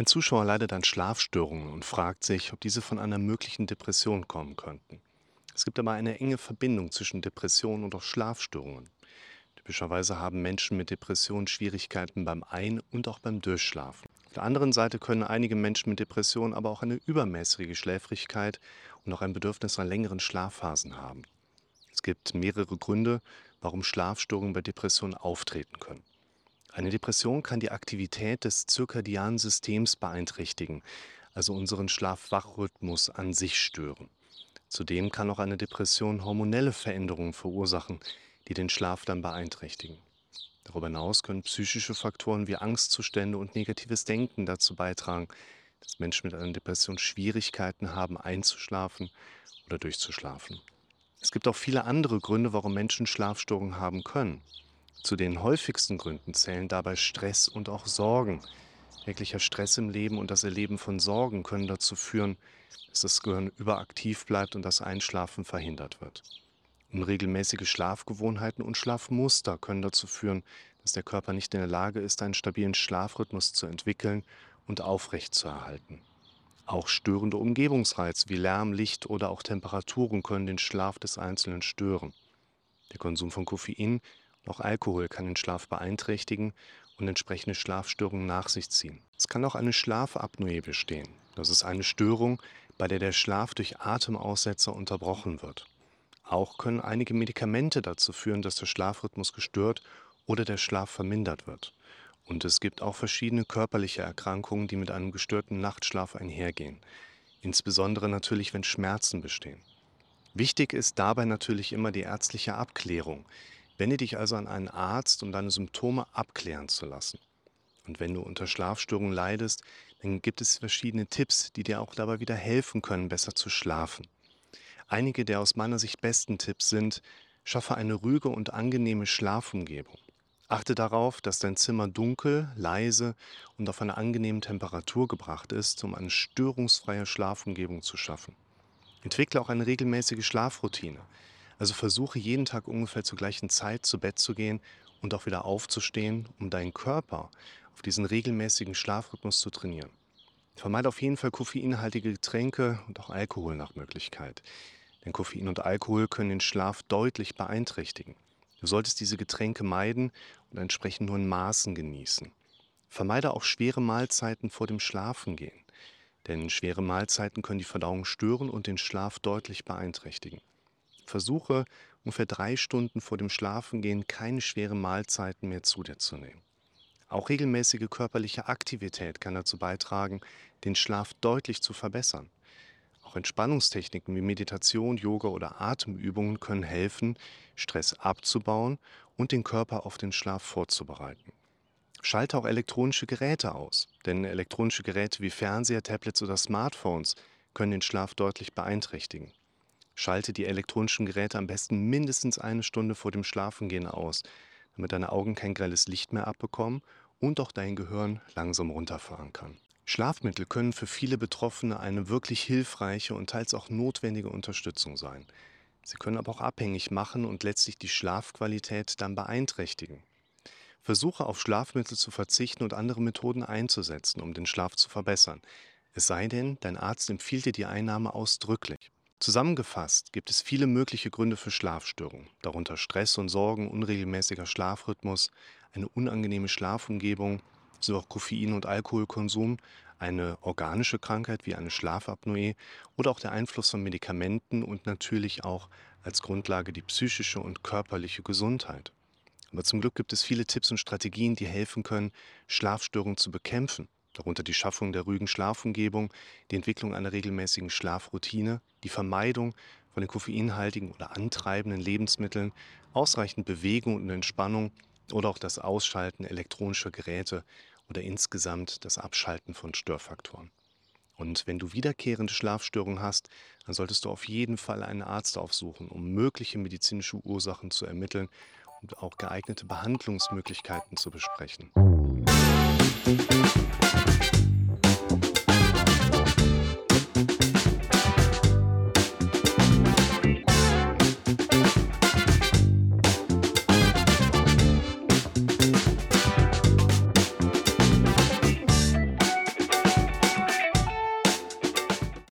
Ein Zuschauer leidet an Schlafstörungen und fragt sich, ob diese von einer möglichen Depression kommen könnten. Es gibt aber eine enge Verbindung zwischen Depressionen und auch Schlafstörungen. Typischerweise haben Menschen mit Depressionen Schwierigkeiten beim Ein- und auch beim Durchschlafen. Auf der anderen Seite können einige Menschen mit Depressionen aber auch eine übermäßige Schläfrigkeit und auch ein Bedürfnis an längeren Schlafphasen haben. Es gibt mehrere Gründe, warum Schlafstörungen bei Depressionen auftreten können. Eine Depression kann die Aktivität des zirkadianen Systems beeinträchtigen, also unseren Schlaf-Wach-Rhythmus an sich stören. Zudem kann auch eine Depression hormonelle Veränderungen verursachen, die den Schlaf dann beeinträchtigen. Darüber hinaus können psychische Faktoren wie Angstzustände und negatives Denken dazu beitragen, dass Menschen mit einer Depression Schwierigkeiten haben, einzuschlafen oder durchzuschlafen. Es gibt auch viele andere Gründe, warum Menschen Schlafstörungen haben können. Zu den häufigsten Gründen zählen dabei Stress und auch Sorgen. Täglicher Stress im Leben und das Erleben von Sorgen können dazu führen, dass das Gehirn überaktiv bleibt und das Einschlafen verhindert wird. Unregelmäßige Schlafgewohnheiten und Schlafmuster können dazu führen, dass der Körper nicht in der Lage ist, einen stabilen Schlafrhythmus zu entwickeln und aufrechtzuerhalten. Auch störende Umgebungsreize wie Lärm, Licht oder auch Temperaturen können den Schlaf des Einzelnen stören. Der Konsum von Koffein auch Alkohol kann den Schlaf beeinträchtigen und entsprechende Schlafstörungen nach sich ziehen. Es kann auch eine Schlafapnoe bestehen. Das ist eine Störung, bei der der Schlaf durch Atemaussetzer unterbrochen wird. Auch können einige Medikamente dazu führen, dass der Schlafrhythmus gestört oder der Schlaf vermindert wird. Und es gibt auch verschiedene körperliche Erkrankungen, die mit einem gestörten Nachtschlaf einhergehen. Insbesondere natürlich, wenn Schmerzen bestehen. Wichtig ist dabei natürlich immer die ärztliche Abklärung. Wende dich also an einen Arzt, um deine Symptome abklären zu lassen. Und wenn du unter Schlafstörungen leidest, dann gibt es verschiedene Tipps, die dir auch dabei wieder helfen können, besser zu schlafen. Einige der aus meiner Sicht besten Tipps sind, schaffe eine ruhige und angenehme Schlafumgebung. Achte darauf, dass dein Zimmer dunkel, leise und auf eine angenehme Temperatur gebracht ist, um eine störungsfreie Schlafumgebung zu schaffen. Entwickle auch eine regelmäßige Schlafroutine. Also versuche jeden Tag ungefähr zur gleichen Zeit zu Bett zu gehen und auch wieder aufzustehen, um deinen Körper auf diesen regelmäßigen Schlafrhythmus zu trainieren. Vermeide auf jeden Fall koffeinhaltige Getränke und auch Alkohol nach Möglichkeit. Denn Koffein und Alkohol können den Schlaf deutlich beeinträchtigen. Du solltest diese Getränke meiden und entsprechend nur in Maßen genießen. Vermeide auch schwere Mahlzeiten vor dem Schlafengehen. Denn schwere Mahlzeiten können die Verdauung stören und den Schlaf deutlich beeinträchtigen. Versuche ungefähr drei Stunden vor dem Schlafengehen keine schweren Mahlzeiten mehr zu dir zu nehmen. Auch regelmäßige körperliche Aktivität kann dazu beitragen, den Schlaf deutlich zu verbessern. Auch Entspannungstechniken wie Meditation, Yoga oder Atemübungen können helfen, Stress abzubauen und den Körper auf den Schlaf vorzubereiten. Schalte auch elektronische Geräte aus, denn elektronische Geräte wie Fernseher, Tablets oder Smartphones können den Schlaf deutlich beeinträchtigen. Schalte die elektronischen Geräte am besten mindestens eine Stunde vor dem Schlafengehen aus, damit deine Augen kein grelles Licht mehr abbekommen und auch dein Gehirn langsam runterfahren kann. Schlafmittel können für viele Betroffene eine wirklich hilfreiche und teils auch notwendige Unterstützung sein. Sie können aber auch abhängig machen und letztlich die Schlafqualität dann beeinträchtigen. Versuche auf Schlafmittel zu verzichten und andere Methoden einzusetzen, um den Schlaf zu verbessern. Es sei denn, dein Arzt empfiehlt dir die Einnahme ausdrücklich. Zusammengefasst gibt es viele mögliche Gründe für Schlafstörungen, darunter Stress und Sorgen, unregelmäßiger Schlafrhythmus, eine unangenehme Schlafumgebung, so auch Koffein- und Alkoholkonsum, eine organische Krankheit wie eine Schlafapnoe oder auch der Einfluss von Medikamenten und natürlich auch als Grundlage die psychische und körperliche Gesundheit. Aber zum Glück gibt es viele Tipps und Strategien, die helfen können, Schlafstörungen zu bekämpfen darunter die Schaffung der ruhigen Schlafumgebung, die Entwicklung einer regelmäßigen Schlafroutine, die Vermeidung von den koffeinhaltigen oder antreibenden Lebensmitteln, ausreichend Bewegung und Entspannung oder auch das Ausschalten elektronischer Geräte oder insgesamt das Abschalten von Störfaktoren. Und wenn du wiederkehrende Schlafstörungen hast, dann solltest du auf jeden Fall einen Arzt aufsuchen, um mögliche medizinische Ursachen zu ermitteln und auch geeignete Behandlungsmöglichkeiten zu besprechen. You.